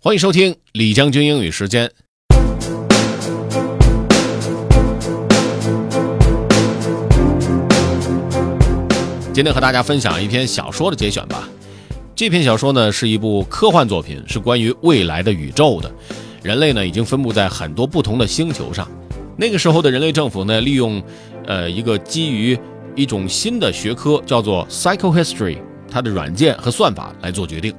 欢迎收听李将军英语时间。今天和大家分享一篇小说的节选吧。这篇小说呢是一部科幻作品，是关于未来的宇宙的。人类呢已经分布在很多不同的星球上。那个时候的人类政府呢，利用呃一个基于一种新的学科叫做 psychohistory，它的软件和算法来做决定。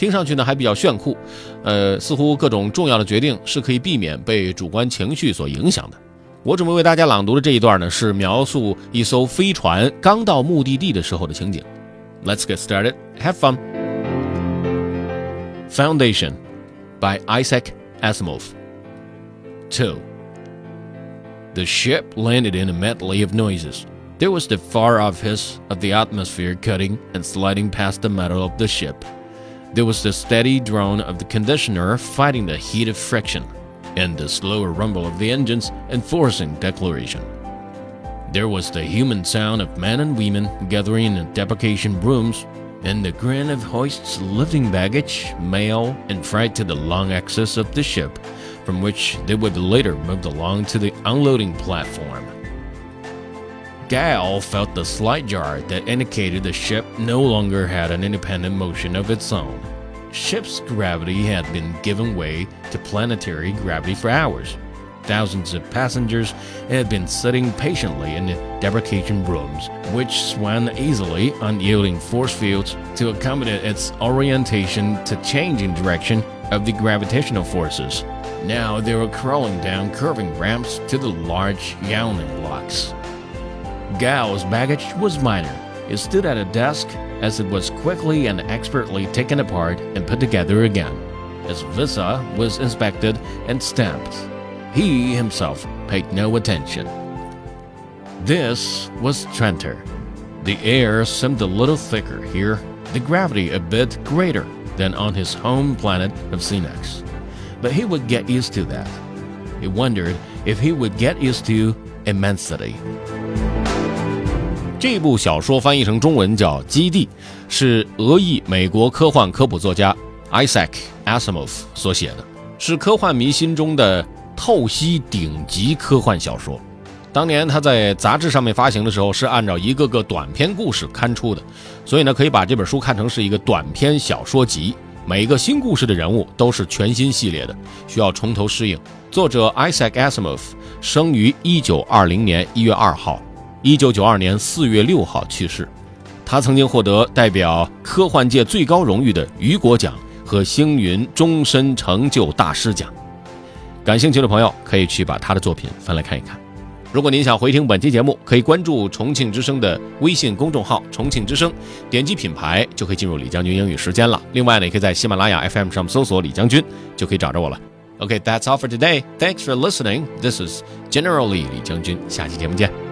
听上去呢还比较炫酷，呃，似乎各种重要的决定是可以避免被主观情绪所影响的。我准备为大家朗读的这一段呢，是描述一艘飞船刚到目的地的时候的情景。Let's get started. Have fun. Foundation by Isaac Asimov. 2. The ship landed in a medley of noises. There was the far off hiss of the atmosphere cutting and sliding past the metal of the ship. There was the steady drone of the conditioner fighting the heat of friction and the slower rumble of the engines enforcing deceleration. There was the human sound of men and women gathering in debarkation rooms, and the grin of hoists lifting baggage, mail, and freight to the long axis of the ship, from which they would later moved along to the unloading platform. Gaal felt the slight jar that indicated the ship no longer had an independent motion of its own ship's gravity had been given way to planetary gravity for hours. Thousands of passengers had been sitting patiently in the debarkation rooms, which swung easily on yielding force fields to accommodate its orientation to changing direction of the gravitational forces. Now they were crawling down curving ramps to the large yawning blocks. Gaal's baggage was minor. It stood at a desk as it was quickly and expertly taken apart and put together again. His visa was inspected and stamped. He himself paid no attention. This was Trantor. The air seemed a little thicker here, the gravity a bit greater than on his home planet of Synnax. But he would get used to that. He wondered if he would get used to immensity. 这部小说翻译成中文叫《基地》，是俄裔美国科幻科普作家 Isaac Asimov 所写的，是科幻迷心中的透析顶级科幻小说。当年他在杂志上面发行的时候，是按照一个个短篇故事刊出的，所以呢，可以把这本书看成是一个短篇小说集。每个新故事的人物都是全新系列的，需要从头适应。作者 Isaac Asimov 生于一九二零年一月二号。一九九二年四月六号去世。他曾经获得代表科幻界最高荣誉的雨果奖和星云终身成就大师奖。感兴趣的朋友可以去把他的作品翻来看一看。如果您想回听本期节目，可以关注重庆之声的微信公众号“重庆之声”，点击品牌就可以进入李将军英语时间了。另外呢，也可以在喜马拉雅 FM 上搜索“李将军”，就可以找着我了。OK，that's all for today. Thanks for listening. This is generally 李将军。下期节目见。